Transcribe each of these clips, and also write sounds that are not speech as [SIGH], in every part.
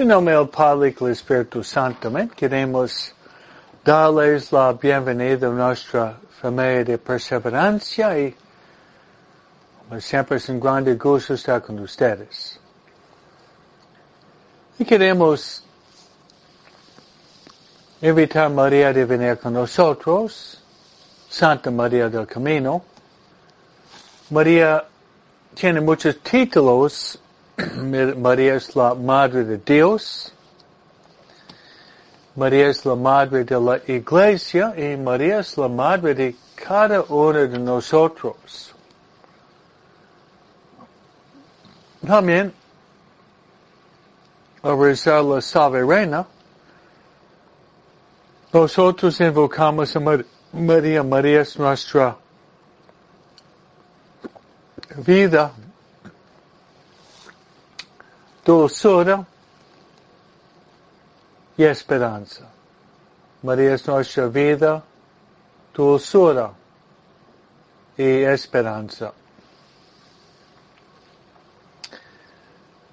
En nombre del Padre y del Espíritu Santo. Queremos darles la bienvenida a nuestra familia de perseverancia y como siempre es un grande gusto estar con ustedes. Y queremos invitar a María a venir con nosotros, Santa María del Camino. María tiene muchos títulos María es la Madre de Dios. María es la Madre de la Iglesia y María es la Madre de cada uno de nosotros. También, a rezar la Salve Reina, nosotros invocamos a María. María es nuestra vida, dulzura y esperanza. María es nuestra vida, dulzura y esperanza.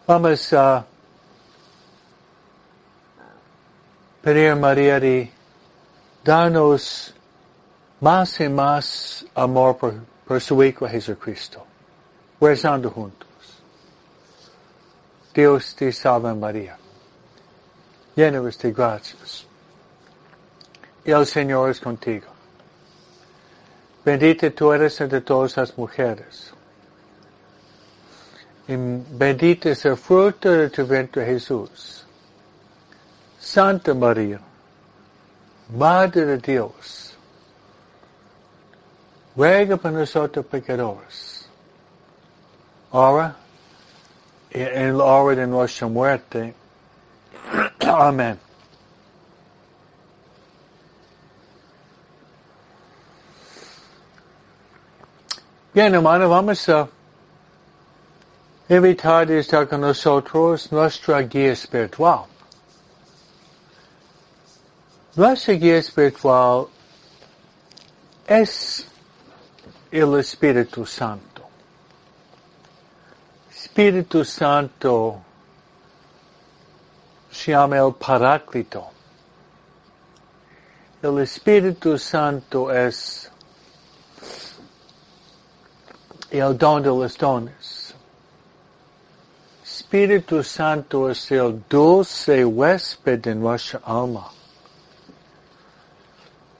Vamos a pedir a María de darnos más y más amor por, por su Hijo Jesucristo, rezando juntos. Dios te salve María, llena de gracias. El Señor es contigo. Bendita tú eres entre todas las mujeres. Y bendito es el fruto de tu vientre Jesús. Santa María, Madre de Dios, ruega por nosotros pecadores. Ahora en la hora de nuestra muerte. Amén. Bien, hermano, vamos a invitar a estar con nosotros nuestra guía espiritual. Nuestra guía espiritual es el Espíritu Santo. Espíritu Santo se llama el Paráclito. El Espíritu Santo es el don de los dones. Espíritu Santo es el dulce huésped de nuestra alma.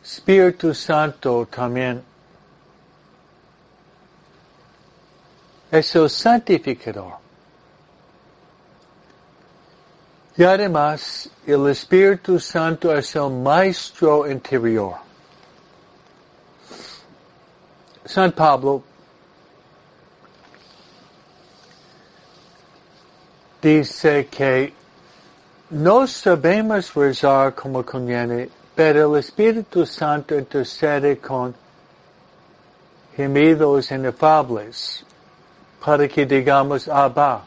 Espíritu Santo también es el santificador. Y además, el Espíritu Santo es el maestro interior. San Pablo dice que no sabemos rezar como conviene, pero el Espíritu Santo intercede con gemidos inefables para que digamos Abba.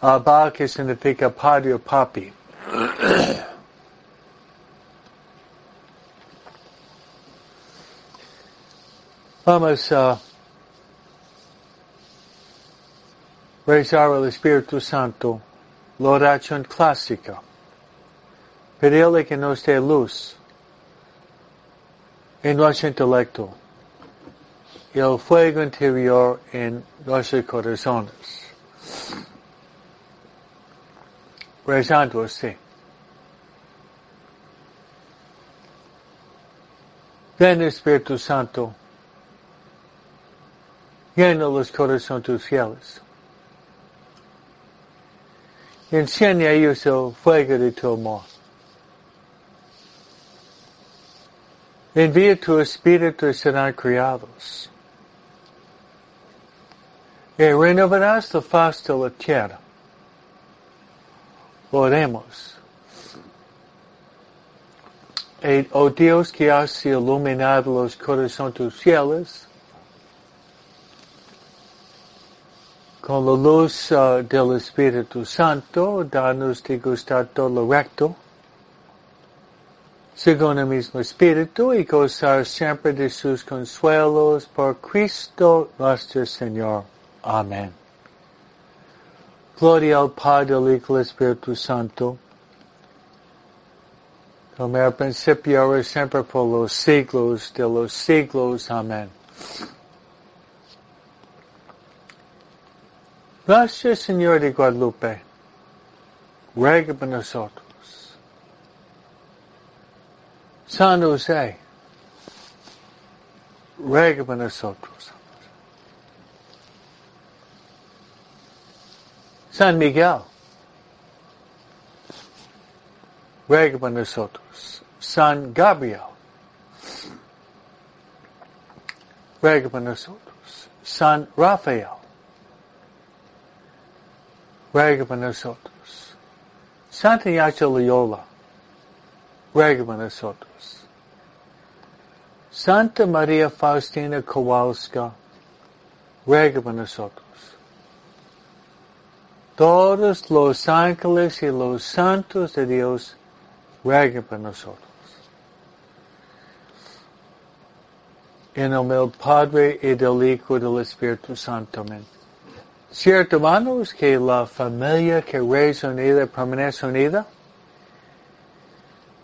Abba que significa padre o papi. [COUGHS] Vamos a rezar al Espíritu Santo la oración clásica. Pedirle que nos dé luz en nuestro intelecto el fuego interior en nuestros corazones. Rezando así. Ven Espíritu Santo, llena los corazones tus fieles. Y a ellos el fuego de tu amor. Envía tu espíritu y serán criados y renovarás la faz de la tierra. Oremos. Y, oh Dios que has iluminado los corazones tus fieles, con la luz uh, del Espíritu Santo, danos de gustar todo lo recto, según el mismo Espíritu, y gozar siempre de sus consuelos por Cristo nuestro Señor. Amen. Gloria al Padre, al Hijo y al Espíritu Santo. Como era principio, ahora y siempre, por los siglos de los siglos. Amén. Gracias, Señor de Guadalupe. Ruega por nosotros. San José. Ruega por nosotros. San Miguel. Ruega por. San Gabriel. Ruega por. San Rafael. Ruega por nosotros. Santa Ignacio Loyola. Ruega por. Santa María Faustina Kowalska. Ruega por nosotros. Todos los ángeles y los santos de Dios rueguen por nosotros. En nombre del Padre y del Hijo y del Espíritu Santo. Amén. Cierto, hermanos, que la familia que reza unida permanece unida.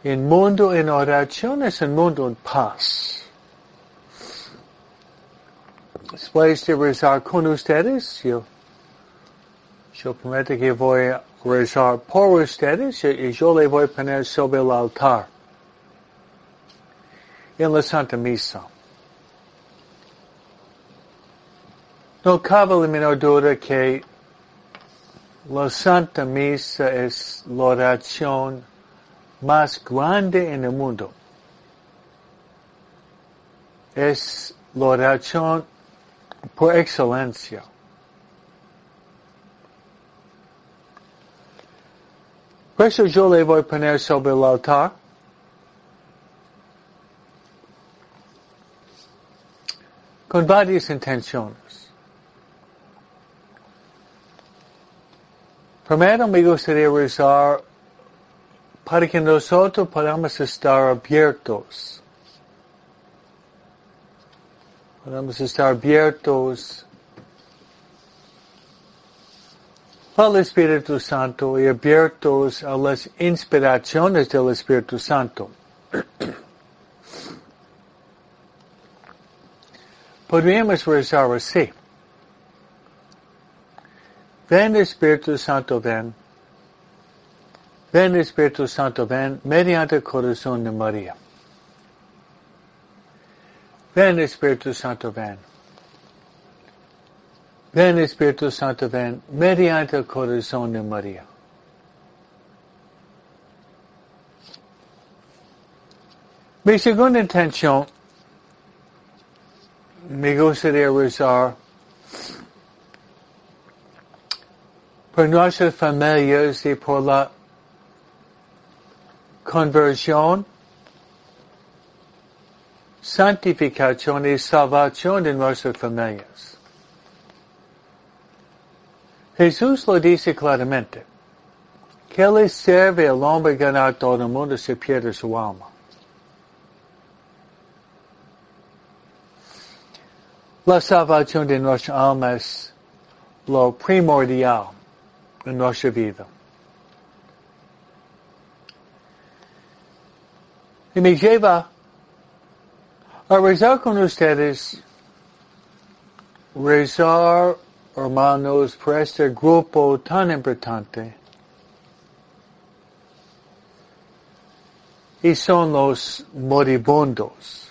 El mundo en oración es un mundo en paz. Después de rezar con ustedes, yo, yo prometo que voy a rezar por ustedes y yo le voy a poner sobre el altar en la Santa Misa. No cabe la menor duda que la Santa Misa es la oración más grande en el mundo. Es la oración por excelencia. Por eso yo le voy a poner sobre el altar con varias intenciones. Primero me gustaría rezar para que nosotros podamos estar abiertos. Podamos estar abiertos al Espíritu Santo y abiertos a las inspiraciones del Espíritu Santo. [CLEARS THROAT] Podríamos rezar así. Ven Espíritu Santo, ven. Ven Espíritu Santo, ven mediante el corazón de María. Ven Espíritu Santo, ven. Ven Espíritu Santo, ven mediante el corazón de María. Mi segunda intención, me gustaría rezar por nuestras familias y por la conversión, santificación y salvación de nuestras familias. Jesús lo dice claramente. ¿Qué le sirve al hombre ganar todo el mundo si pierde su alma? La salvación de nuestra alma es lo primordial en nuestra vida. Y me lleva a rezar con ustedes, rezar, hermanos, por este grupo tan importante. Y son los moribundos.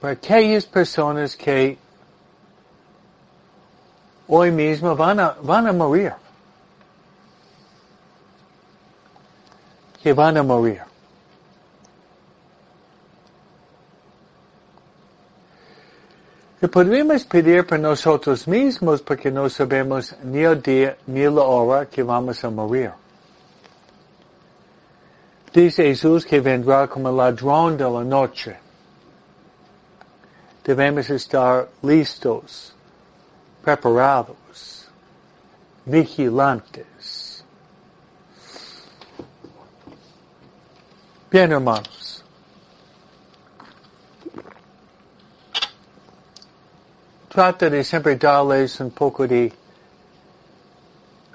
Para aquellas personas que hoy mismo van a, van a morir. Que van a morir. Y podríamos pedir por nosotros mismos porque no sabemos ni el día ni la hora que vamos a morir. Dice Jesús que vendrá como ladrón de la noche. Debemos estar listos preparados, vigilantes. Bien, hermanos. Trata de siempre darles un poco de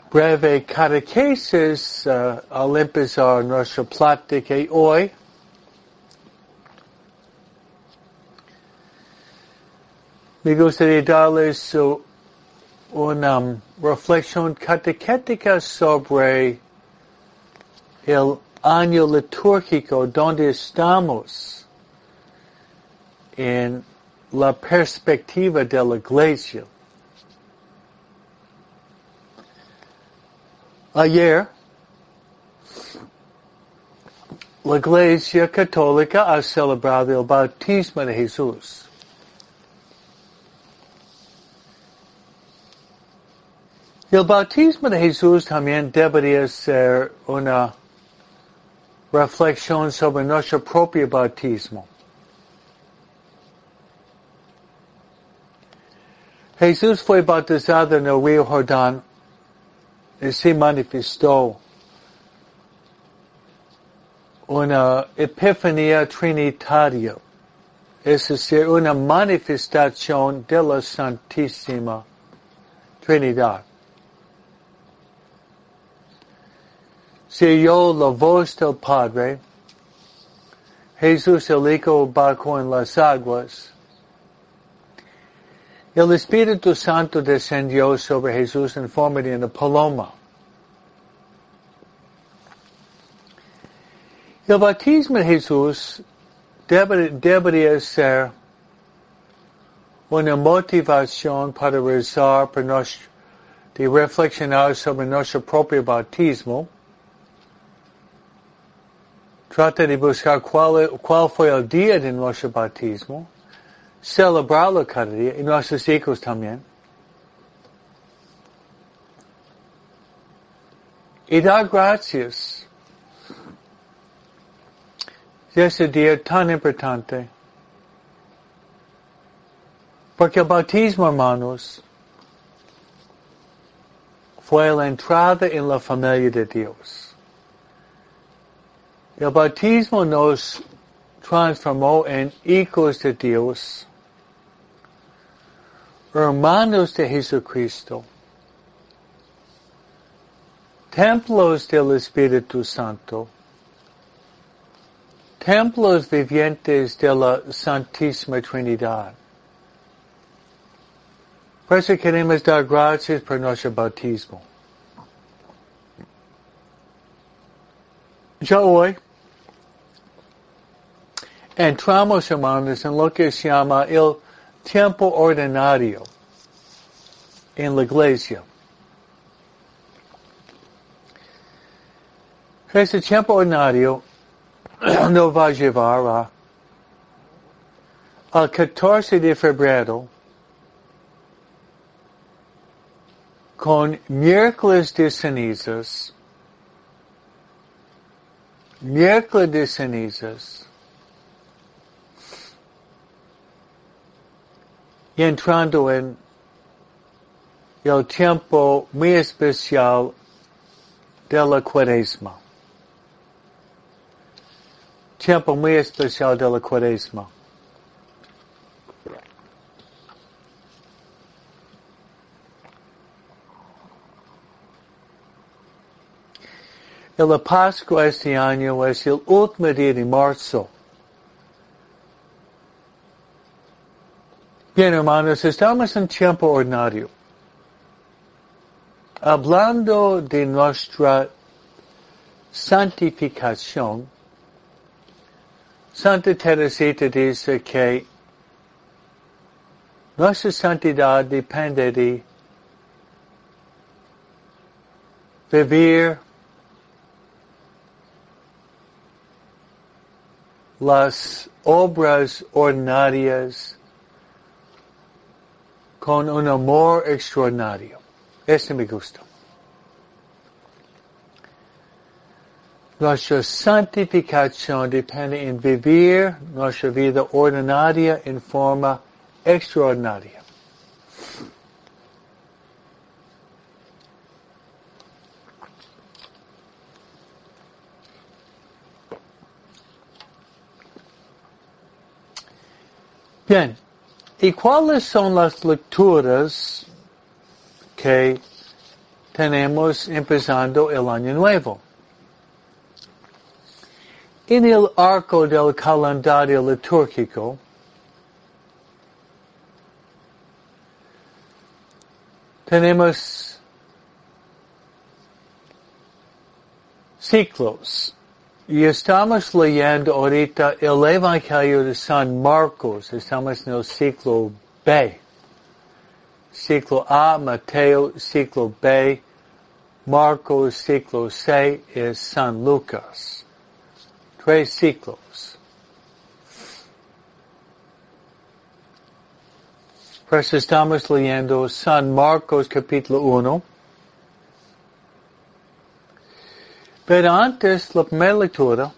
breve catequesis uh, al empezar nuestra plática hoy. Me gustaría darles uh, una um, reflexión catequética sobre el año litúrgico donde estamos en la perspectiva de la iglesia. Ayer, la iglesia católica ha celebrado el bautismo de Jesús. El bautismo de Jesús también debería ser una reflexión sobre nuestro propio bautismo. Jesús fue bautizado en el río Jordán y se manifestó una epifanía trinitaria, es decir, una manifestación de la Santísima Trinidad. Se oyó la voz del Padre, Jesús el Hijo en las aguas, el Espíritu Santo descendió sobre Jesús en forma de una paloma. El bautismo de Jesús debería ser una motivación para rezar, para de reflexionar sobre nuestro propio bautismo. Trata de buscar cuál, cuál fue el día de nuestro bautismo celebrarlo cada día y nuestros hijos también. Y dar gracias de ese día tan importante. Porque el bautismo, hermanos, fue la entrada en la familia de Dios. El bautismo nos transformó en hijos de Dios hermanos de Jesucristo, templos del Espíritu Santo, templos vivientes de la Santísima Trinidad. Por eso queremos dar gracias por nuestro bautismo. Ya hoy entramos, hermanos, en lo que se llama el tiempo ordinario en la iglesia. Ese tiempo ordinario no va a llevar a, al 14 de febrero con miércoles de cenizas, miércoles de cenizas, y entrando en el tiempo muy especial de la cuaresma. Tiempo muy especial de la cuaresma. El Pascua este año es el último día de marzo. Bien, hermanos, estamos en tiempo ordinario. Hablando de nuestra santificación, Santa Teresita dice que nuestra santidad depende de vivir las obras ordinarias con un amor extraordinario. Este me gusta. Nuestra santificación depende en vivir nuestra vida ordinaria en forma extraordinaria. Bien, ¿Y cuáles son las lecturas que tenemos empezando el año nuevo? En el arco del calendario litúrgico, tenemos ciclos. Estamos leyendo ahorita el Evangelio de San Marcos. Estamos en el ciclo B. Ciclo A, Mateo, ciclo B, Marcos, ciclo C es San Lucas. Tres ciclos. Pues estamos leyendo San Marcos capítulo 1. Pero antes, la primera lectura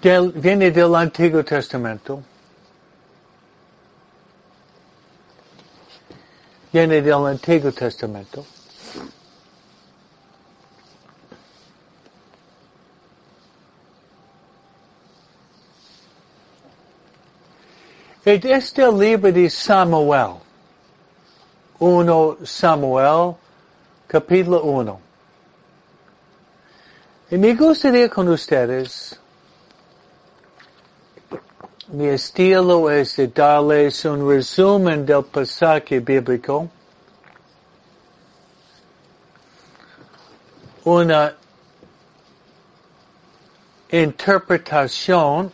del, viene del Antiguo Testamento. Viene del Antiguo Testamento. Es del libro de Samuel. 1 Samuel capítulo 1. Y me gustaría con ustedes, mi estilo es de darles un resumen del pasaje bíblico, una interpretación,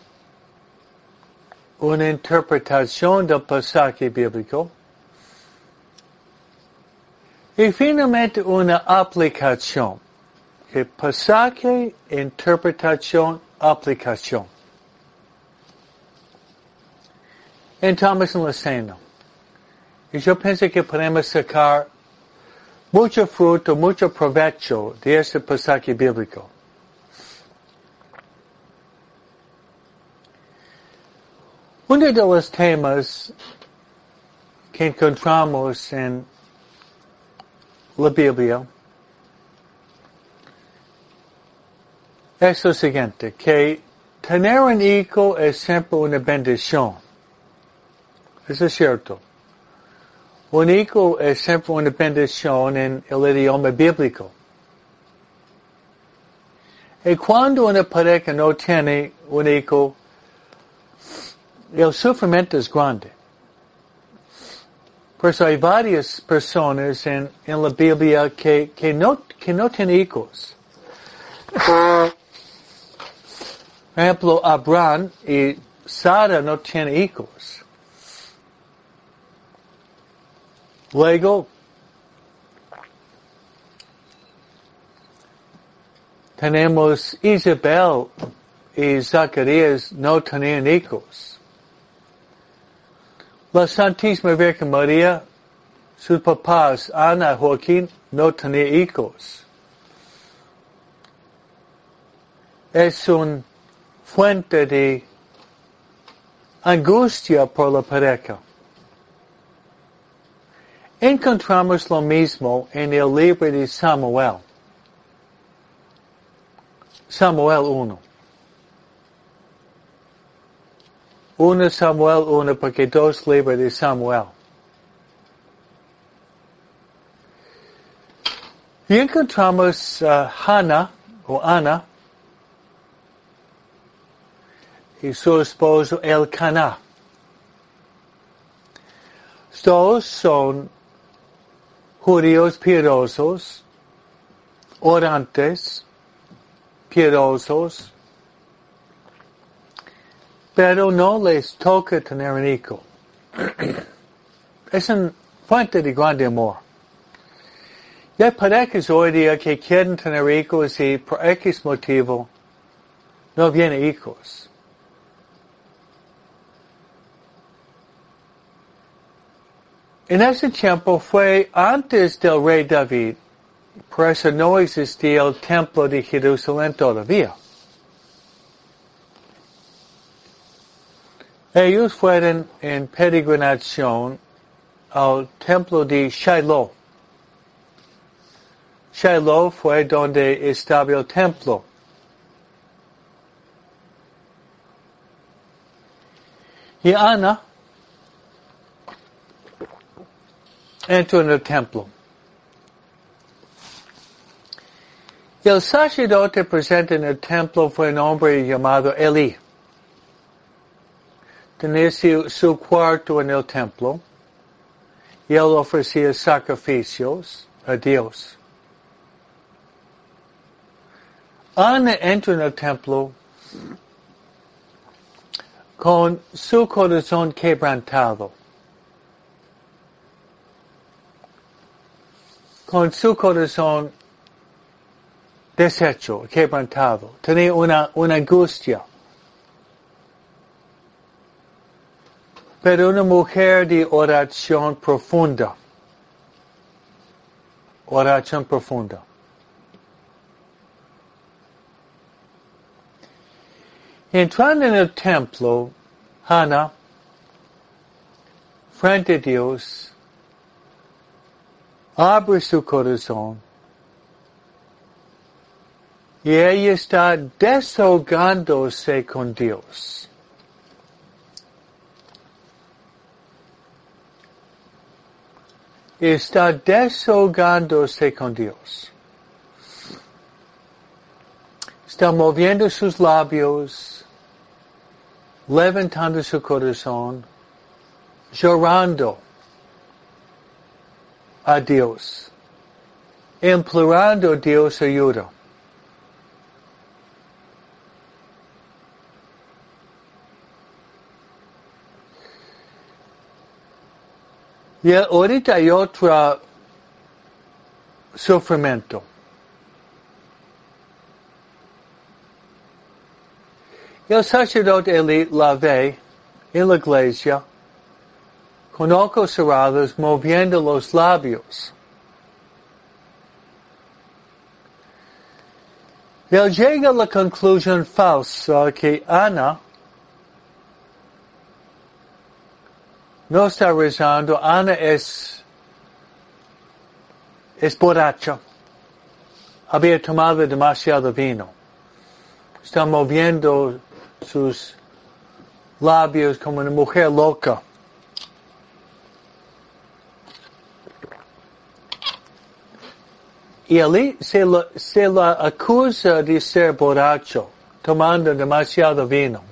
una interpretación del pasaje bíblico, y finalmente una aplicación. Que pasaje, interpretación, aplicación. Entramos en la escena. Y yo pensé que podemos sacar mucho fruto, mucho provecho de este pasaje bíblico. Uno de los temas que encontramos en la Biblia es lo siguiente, que tener un hijo es siempre una bendición. Eso es cierto. Un hijo es siempre una bendición en el idioma bíblico. Y cuando una pareja no tiene un hijo, el sufrimiento es grande. Por eso hay varias personas en, en la Biblia que, que, no, que no tienen hijos. [LAUGHS] Por ejemplo, Abraham y Sara no tienen hijos. Luego, tenemos Isabel y Zacarías no tenían hijos. La Santísima Virgen María, sus papás, Ana y Joaquín, no tenían hijos. Es una fuente de angustia por la pareja. Encontramos lo mismo en el libro de Samuel. Samuel 1. 1 Samuel 1 porque dos libros de Samuel. Y encontramos uh, Hannah o Ana y su esposo Elkanah. Todos son judíos piadosos, orantes, piadosos, pero no les toca tener un hijo. es un fuente de grande amor. Y hay parejas hoy día que quieren tener hijos y por X motivo no vienen hijos. En ese tiempo fue antes del rey David, por eso no existía el templo de Jerusalén todavía. Ellos fueron en peregrinación al templo de Shiloh. Shiloh fue donde estaba el templo. Y Ana entró en el templo. El sacerdote presente en el templo fue un hombre llamado Eli. Tenía su, cuarto en el templo y él ofrecía sacrificios a Dios. Ana entró en el templo con su corazón quebrantado. Con su corazón deshecho, quebrantado. Tenía una angustia. Pero una mujer de oración profunda. Oración profunda. Entrando en el templo, Hannah, frente a Dios, abre su corazón y ella está desahogándose con Dios. Está desahogándose con Dios. Está moviendo sus labios, levantando su corazón, llorando a Dios, implorando Dios ayuda. Y ahorita hay otro sufrimiento. El sacerdote Eli la ve en la iglesia ojos cerrados moviendo los labios. Él llega a la conclusión falsa que Ana no está rezando, Ana es, es borracha. Había tomado demasiado vino. Está moviendo sus labios como una mujer loca. Y allí se la, se la acusa de ser borracho, tomando demasiado vino.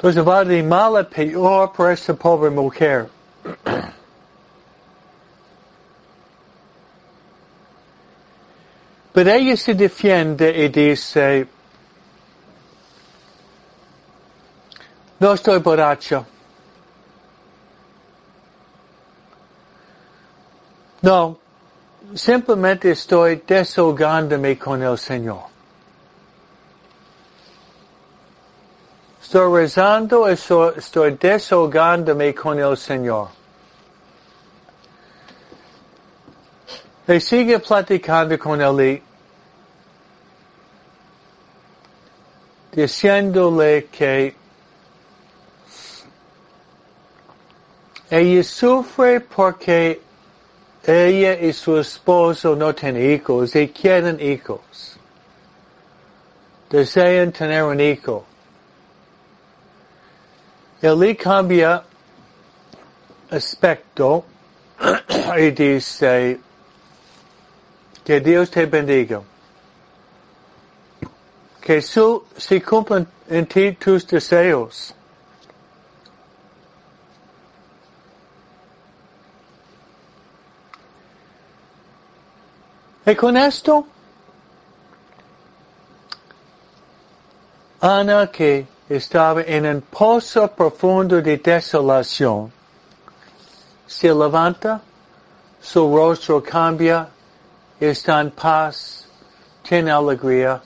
Entonces va de mal peor para esta pobre mujer. Pero ella se defiende y dice, uh, no estoy borracha. No, simplemente estoy desahogándome con el Señor. Estoy rezando, estoy, desahogándome con el Señor. Le sigue platicando con él, diciéndole que ella sufre porque ella y su esposo no tienen hijos y quieren hijos. Desean tener un hijo. Él cambia aspecto [CLEARS THROAT] y dice que Dios te bendiga. Que su, se cumplan en ti tus deseos. Y con esto, Ana que estaba en un pozo profundo de desolación. Se levanta, su rostro cambia, está en paz, tiene alegría.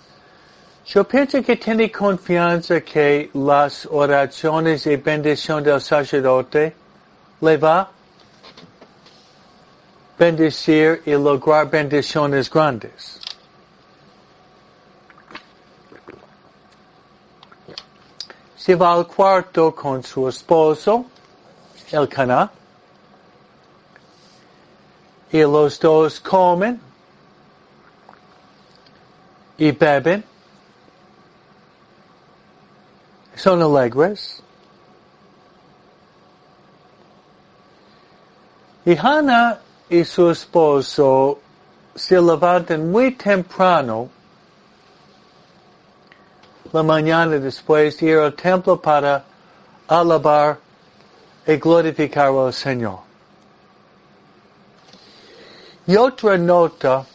Yo pienso que tiene confianza que las oraciones y bendición del sacerdote le va bendecir y lograr bendiciones grandes. Se va al cuarto con su esposo, el cana, y los dos comen y beben. son alegres. Y Hannah y su esposo se levantan muy temprano la mañana después de ir al templo para alabar y glorificar al Señor. Y otra nota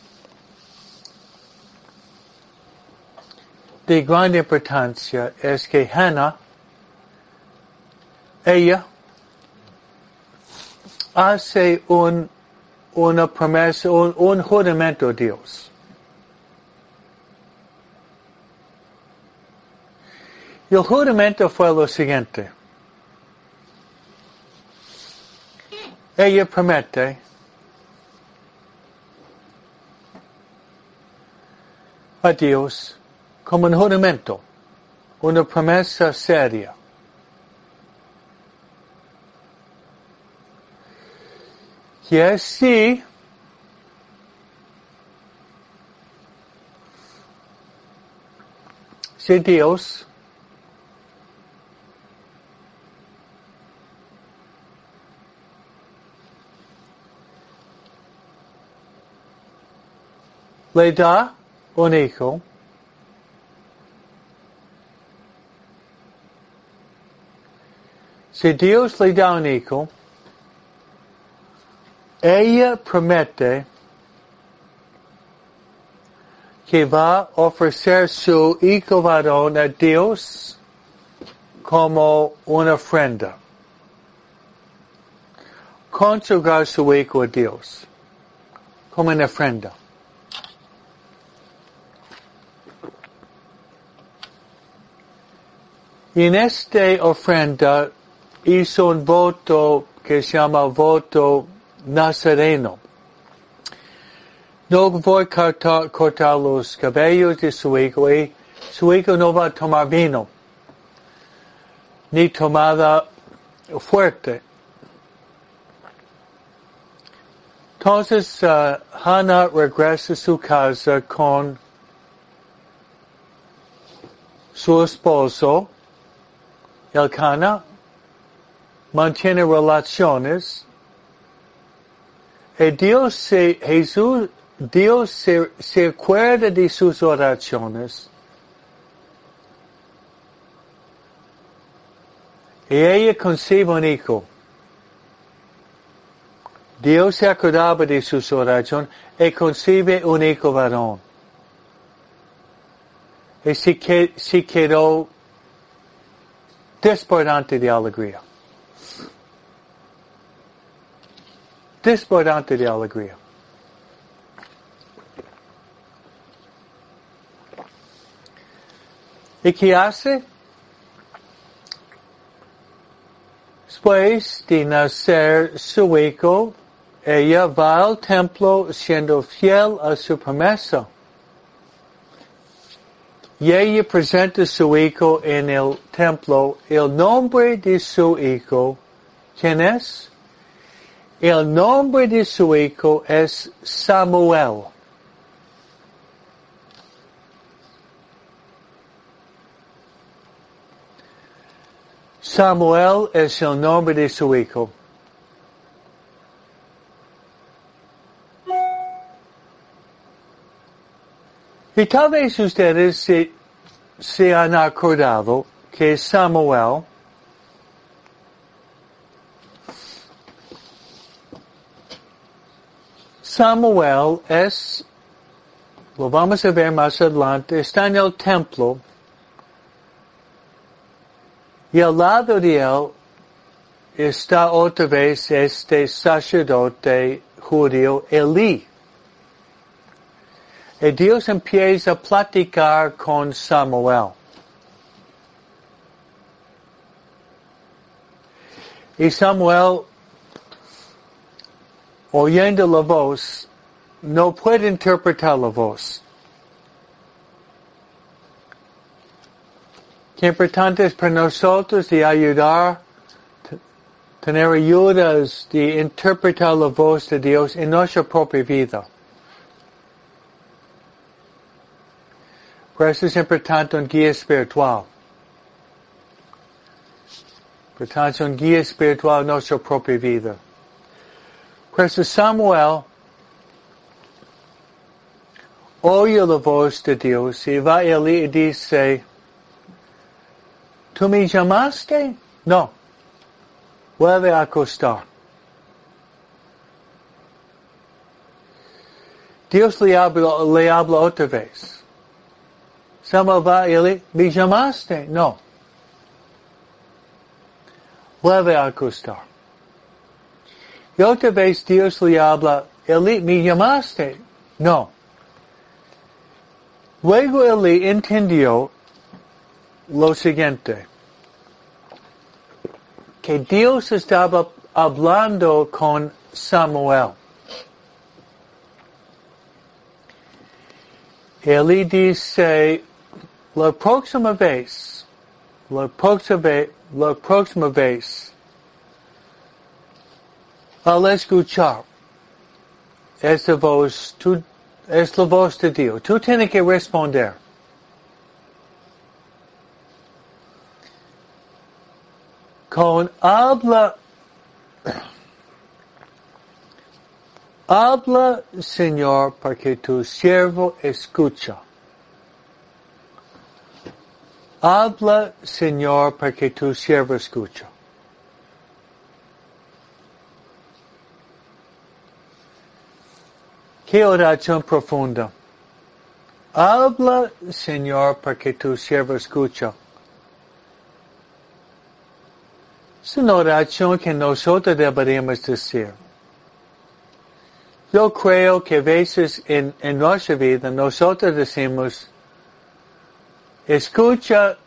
de gran importancia es que Hannah, ella, hace un, una promesa, un, un juramento a Dios. El juramento fue lo siguiente. Ella promete a Dios como un juramento, una promesa seria. Y así, si Dios le da un hijo, si Dios le da un hijo, ella promete que va a ofrecer su hijo varón a Dios como una ofrenda. Consagrar su hijo a Dios como una ofrenda. Y en esta ofrenda hizo un voto que se llama voto nazareno. No voy a cortar, cortar, los cabellos de su hijo y su hijo no va a tomar vino, ni tomada fuerte. Entonces uh, Hannah regresa a su casa con su esposo, Elcana, mantiene relaciones y Dios se, Jesús, Dios se, se acuerda de sus oraciones. Y ella concibe un hijo. Dios se acordaba de sus oraciones y concibe un hijo varón. Y se, quedó desbordante de alegría. desbordante de alegría. ¿Y qué hace? Después de nacer su hijo, ella va al templo siendo fiel a su promesa. Y ella presenta su hijo en el templo. El nombre de su hijo, ¿quién es? El nombre de su hijo es Samuel. Samuel es el nombre de su hijo. Y tal vez ustedes se, se han acordado que Samuel. Samuel es, lo vamos a ver más adelante, está en el templo. Y al lado de él está otra vez este sacerdote judío Elí. Dios empieza a platicar con Samuel. Y Samuel oyendo la voz, no puede interpretar la voz. Qué importante es para nosotros de ayudar, tener ayudas de interpretar la voz de Dios en nuestra propia vida. Por eso es importante un guía espiritual. Por tanto, un guía espiritual en nuestra propia vida. Pues Samuel oye la voz de Dios y va Eli y dice, ¿tú me llamaste? No. Vuelve a acostar. Dios le habla, le habla otra vez. Samuel va y Eli, ¿me llamaste? No. Vuelve a acostar. Y otra vez Dios le habla, Eli, ¿me llamaste? No. Luego Eli entendió lo siguiente, que Dios estaba hablando con Samuel. Eli dice, la próxima vez, la próxima, la próxima vez, al escuchar esta voz, tú, es la voz de Dios, tú tienes que responder. Con habla, habla Señor para que tu siervo escucha. Habla Señor para que tu siervo escucha. Qué oración profunda. Habla, Señor, para que tu siervo escucha. Es una oración que nosotros deberíamos decir. Yo creo que a veces en, en nuestra vida nosotros decimos, escucha,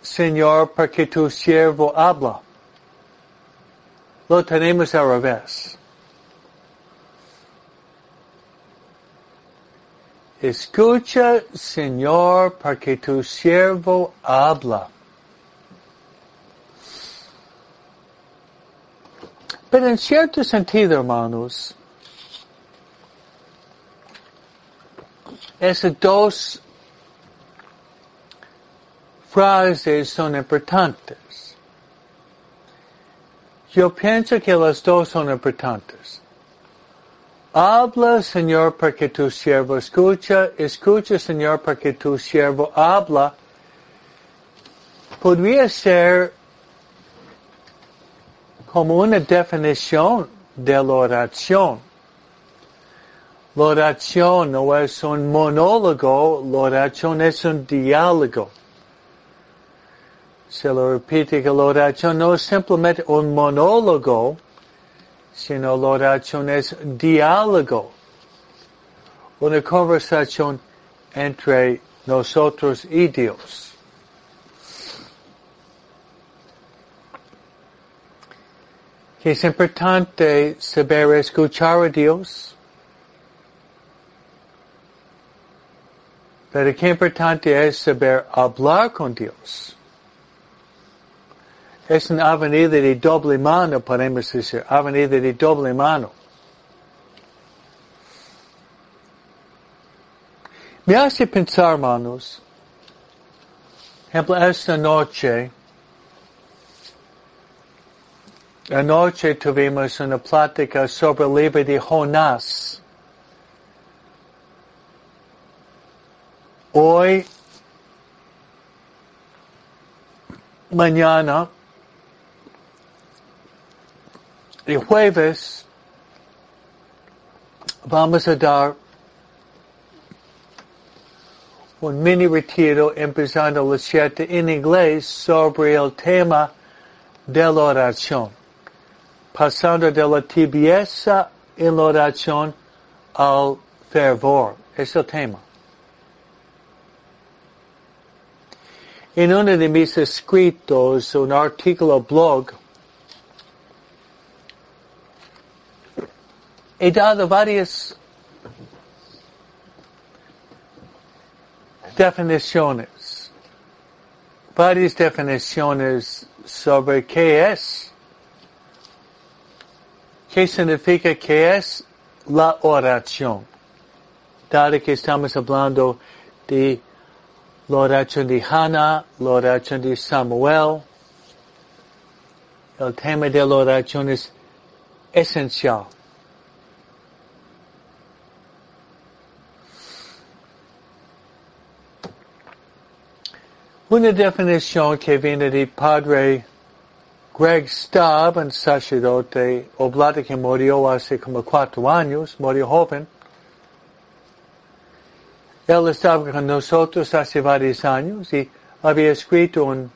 Señor, para que tu siervo habla. Lo tenemos al revés. Escucha, Señor, para que tu siervo habla. Pero en cierto sentido, hermanos, esas dos frases son importantes. Yo pienso que las dos son importantes. Habla, Señor, para que tu siervo escucha. Escucha, Señor, para que tu siervo habla. Podría ser como una definición de la oración. La oración no es un monólogo, la oración es un diálogo. Se lo repite que la oración no es simplemente un monólogo, sino la oración es diálogo, una conversación entre nosotros y Dios. Es importante saber escuchar a Dios, pero qué importante es saber hablar con Dios. Es una avenida de doble mano, podemos decir, avenida de doble mano. Me hace pensar, hermanos, ejemplo, esta noche, anoche tuvimos una plática sobre el libro de Jonás. Hoy, mañana, el jueves vamos a dar un mini retiro empezando las siete en inglés sobre el tema de la oración. Pasando de la tibieza en la oración al fervor. Es el tema. En uno de mis escritos, un artículo blog, he dado varias definiciones, varias definiciones sobre qué es, qué significa qué es la oración. Dado que estamos hablando de la oración de Hannah, la oración de Samuel, el tema de la oración es esencial. Una definición que viene de Padre Greg Staub, un sacerdote oblate que murió hace como cuatro años, murió joven. Él estaba con nosotros hace varios años y había escrito un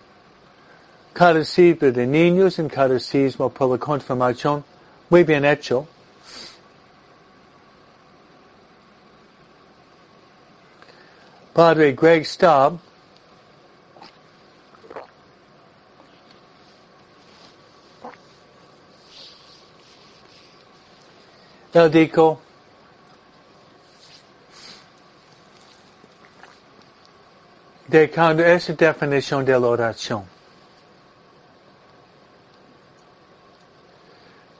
catecismo de niños, un catecismo por la confirmación, muy bien hecho. Padre Greg Staub Él dijo, de cuando esa definición de la oración.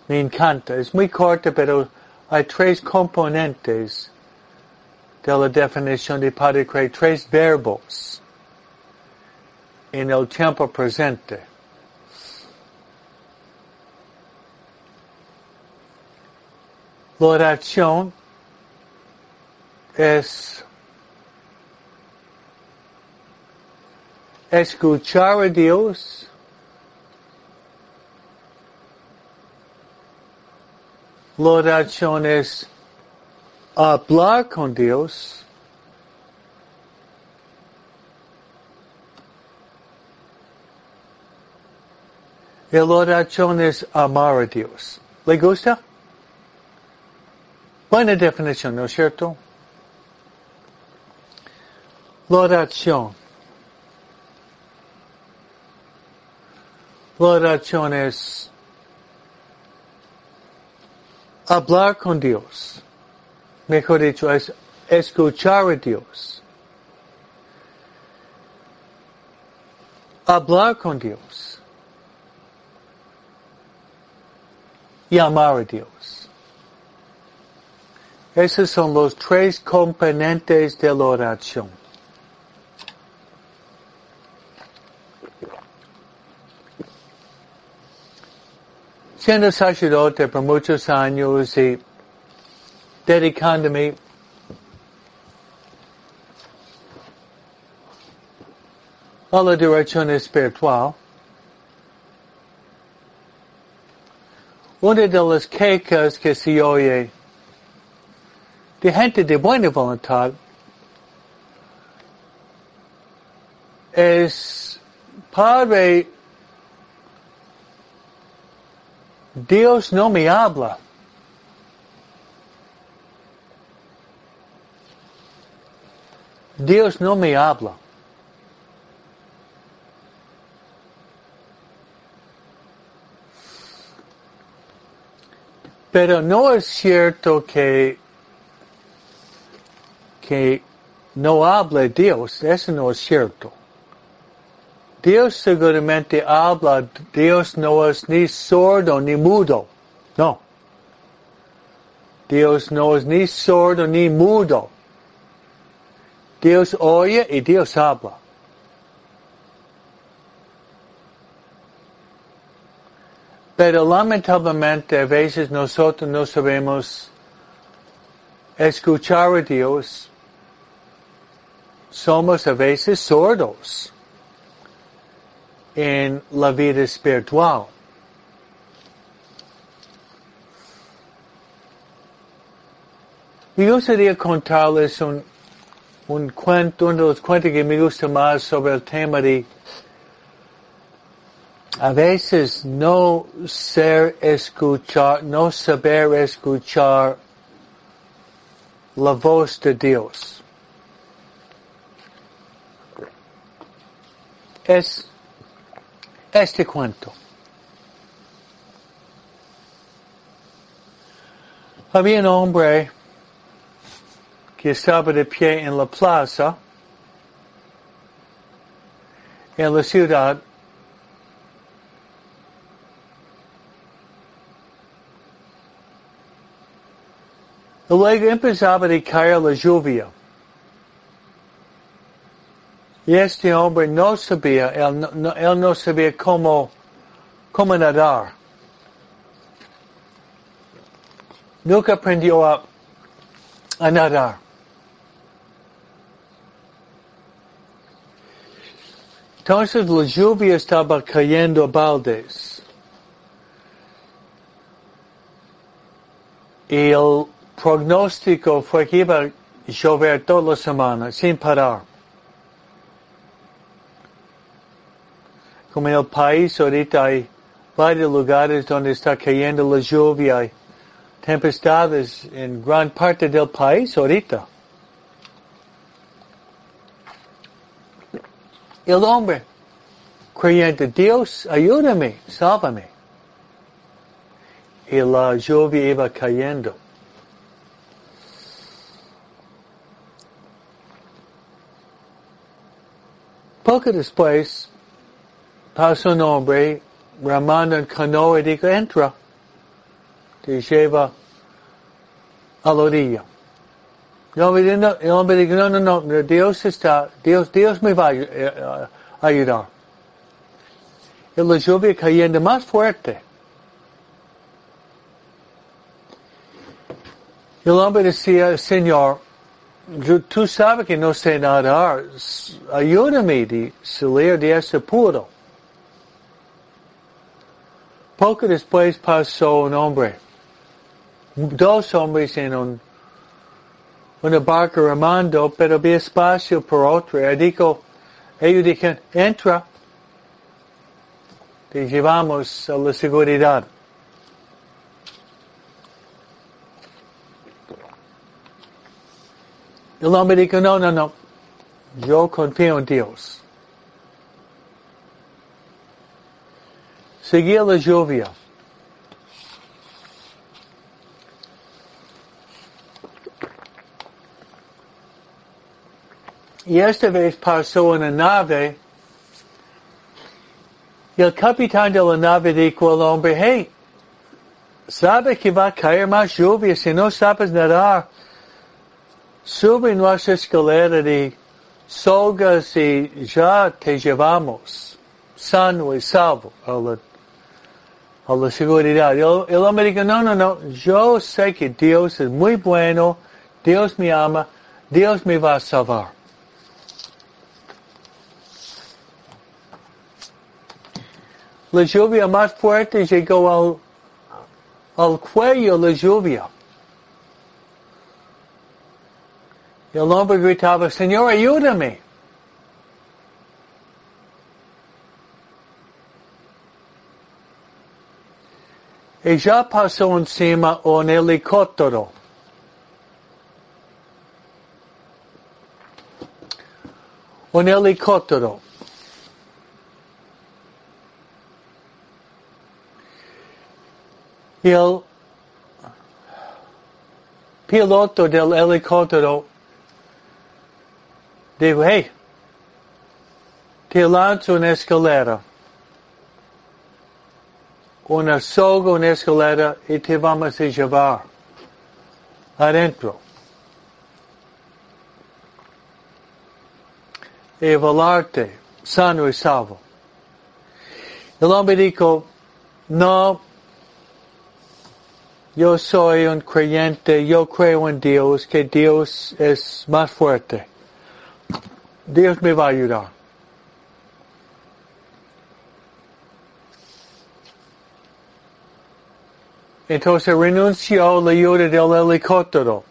Me encanta, es muy corta, pero hay tres componentes de la definición de Padre Craig, tres verbos en el tiempo presente. La oración es escuchar a Dios La oración es hablar con Dios. Y la oración es amar a Dios. ¿Le gusta? Buena definición, ¿no es cierto? La oración. La oración es hablar con Dios. Mejor dicho, es escuchar a Dios. Hablar con Dios. Y amar a Dios. Esos son los tres componentes de la oración. Siendo sacerdote por muchos años y dedicándome a la dirección espiritual, una de las quejas que se oye de gente de buena voluntad es, Padre, Dios no me habla. Dios no me habla. Pero no es cierto que que no habla Dios, eso no es cierto. Dios seguramente habla, Dios no es ni sordo ni mudo, no. Dios no es ni sordo ni mudo. Dios oye y Dios habla. Pero lamentablemente a veces nosotros no sabemos escuchar a Dios somos a veces sordos en la vida espiritual. Me gustaría contarles un, cuento, uno de los cuentos que me gusta más sobre el tema de a veces no ser escuchar, no saber escuchar la voz de Dios. Es este cuento. Había un hombre que estaba de pie en la plaza, en la ciudad, Luego empezaba a caer la lluvia. Y este hombre no sabía, él no, él no sabía cómo cómo nadar. Nunca aprendió a, a nadar. Entonces la lluvia estaba cayendo a baldes. Y el pronóstico fue que iba a llover toda la semana sin parar. Como el país ahorita hay varios lugares donde está cayendo la lluvia, hay tempestades en gran parte del país ahorita. El hombre creyente, Dios, ayúdame, sálvame. Y la lluvia iba cayendo. Poco después, pasó un hombre, ramando en y entra. Te lleva a la orilla. El hombre, dijo, no, no, no, Dios está, Dios, Dios me va a ayudar. Y la lluvia cayendo más fuerte. El hombre decía, Señor, tú sabes que no sé nadar, ayúdame a salir de ese puro. Poco después pasó un hombre, dos hombres en un una barca remando, pero había espacio por otro. Y dijo, ellos dijeron, entra. Te llevamos a la seguridad. El hombre dijo, no, no, no. Yo confío en Dios. Seguía la lluvia. Y esta vez pasó una nave y el capitán de la nave dijo al hombre, hey, sabe que va a caer más lluvia si no sabes nadar. Sube nuestra escalera de sogas y ya te llevamos sano y salvo a la, a seguridad. El, el hombre dijo, no, no, no, yo sé que Dios es muy bueno, Dios me ama, Dios me va a salvar. La lluvia más fuerte llegó al, al cuello la lluvia. Y el hombre gritaba, Señor, ayúdame. Y ya pasó encima un helicóptero. Un helicóptero. Y el piloto del helicóptero dijo, hey, te lanzo una escalera, una soga, una escalera y te vamos a llevar adentro. Y volarte sano y salvo. El hombre dijo, no, yo soy un creyente, yo creo en Dios, que Dios es más fuerte. Dios me va a ayudar. Entonces renunció a la ayuda del helicóptero.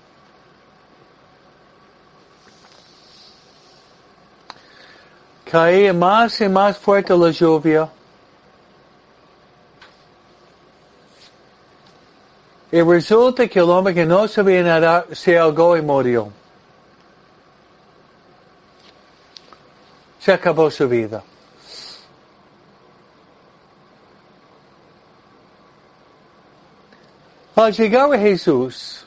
Caía más y más fuerte la lluvia. Y resulta que el hombre que no sabía nadar se ahogó y murió. Se acabó su vida. Al llegar a Jesús,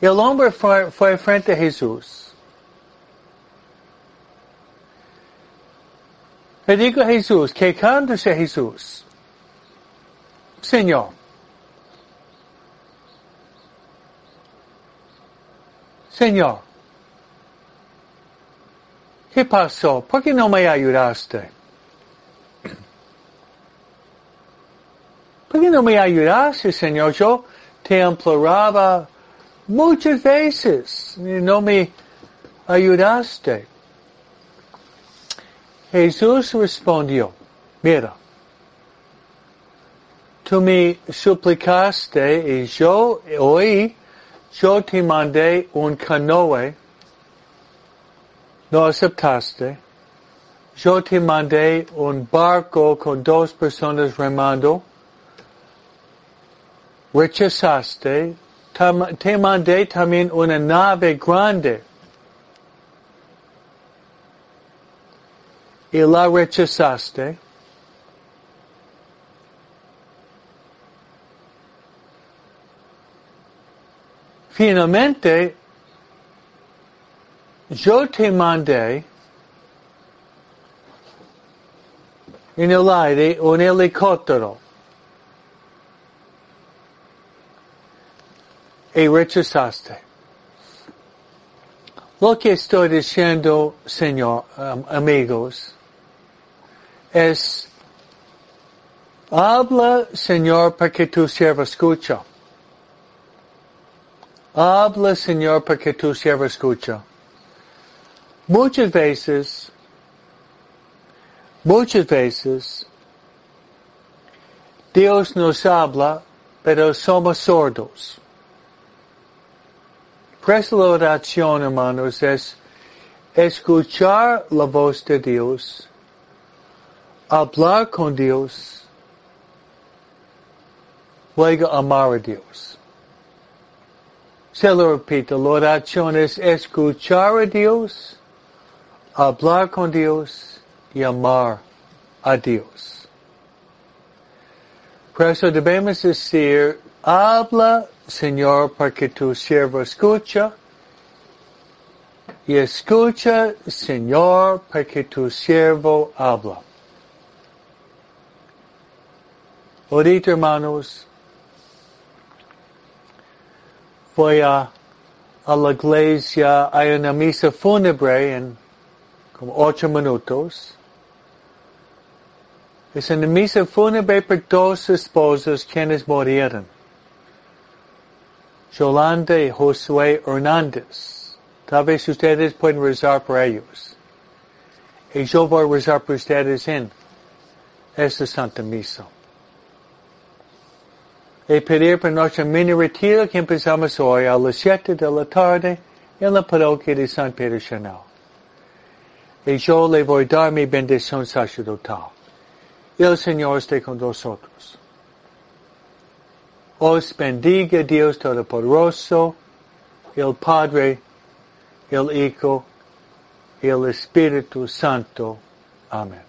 el hombre fue, fue frente a Jesús. Le dijo a Jesús, que cántese Jesús. Señor. Señor. ¿Qué pasó? ¿Por qué no me ayudaste? ¿Por qué no me ayudaste, Señor? Yo te imploraba muchas veces y no me ayudaste. Jesús respondió, mira, tú me suplicaste y yo hoy, yo te mandé un canoe, no aceptaste, yo te mandé un barco con dos personas remando, rechazaste, te mandé también una nave grande y la rechazaste. Finalmente, yo te mandé en el aire un helicóptero. Y rechazaste. Lo que estoy diciendo, Señor, um, amigos, es, habla, Señor, para que tu siervo escucha. Habla, Señor, para que tu siervo escucha. Muchas veces, muchas veces, Dios nos habla, pero somos sordos. Presta la oración, hermanos, es escuchar la voz de Dios hablar con Dios, luego amar a Dios. Se lo repito, la oración es escuchar a Dios, hablar con Dios y amar a Dios. Por debemos decir, habla, Señor, para que tu siervo escucha, y escucha, Señor, para que tu siervo habla. Ahorita, hermanos, voy a, la iglesia, hay una misa fúnebre en como ocho minutos. Es una misa fúnebre por dos esposos quienes murieron. Yolanda y Josué Hernández. Tal vez ustedes pueden rezar por ellos. Y yo voy a rezar por ustedes en esta Santa Misa y pedir por nuestro mini retiro que empezamos hoy a las 7 de la tarde en la parroquia de San Pedro Chanel. Y yo le voy a dar mi bendición sacerdotal. El Señor esté con nosotros. Os bendiga Dios Todopoderoso, el Padre, el Hijo el Espíritu Santo. Amén.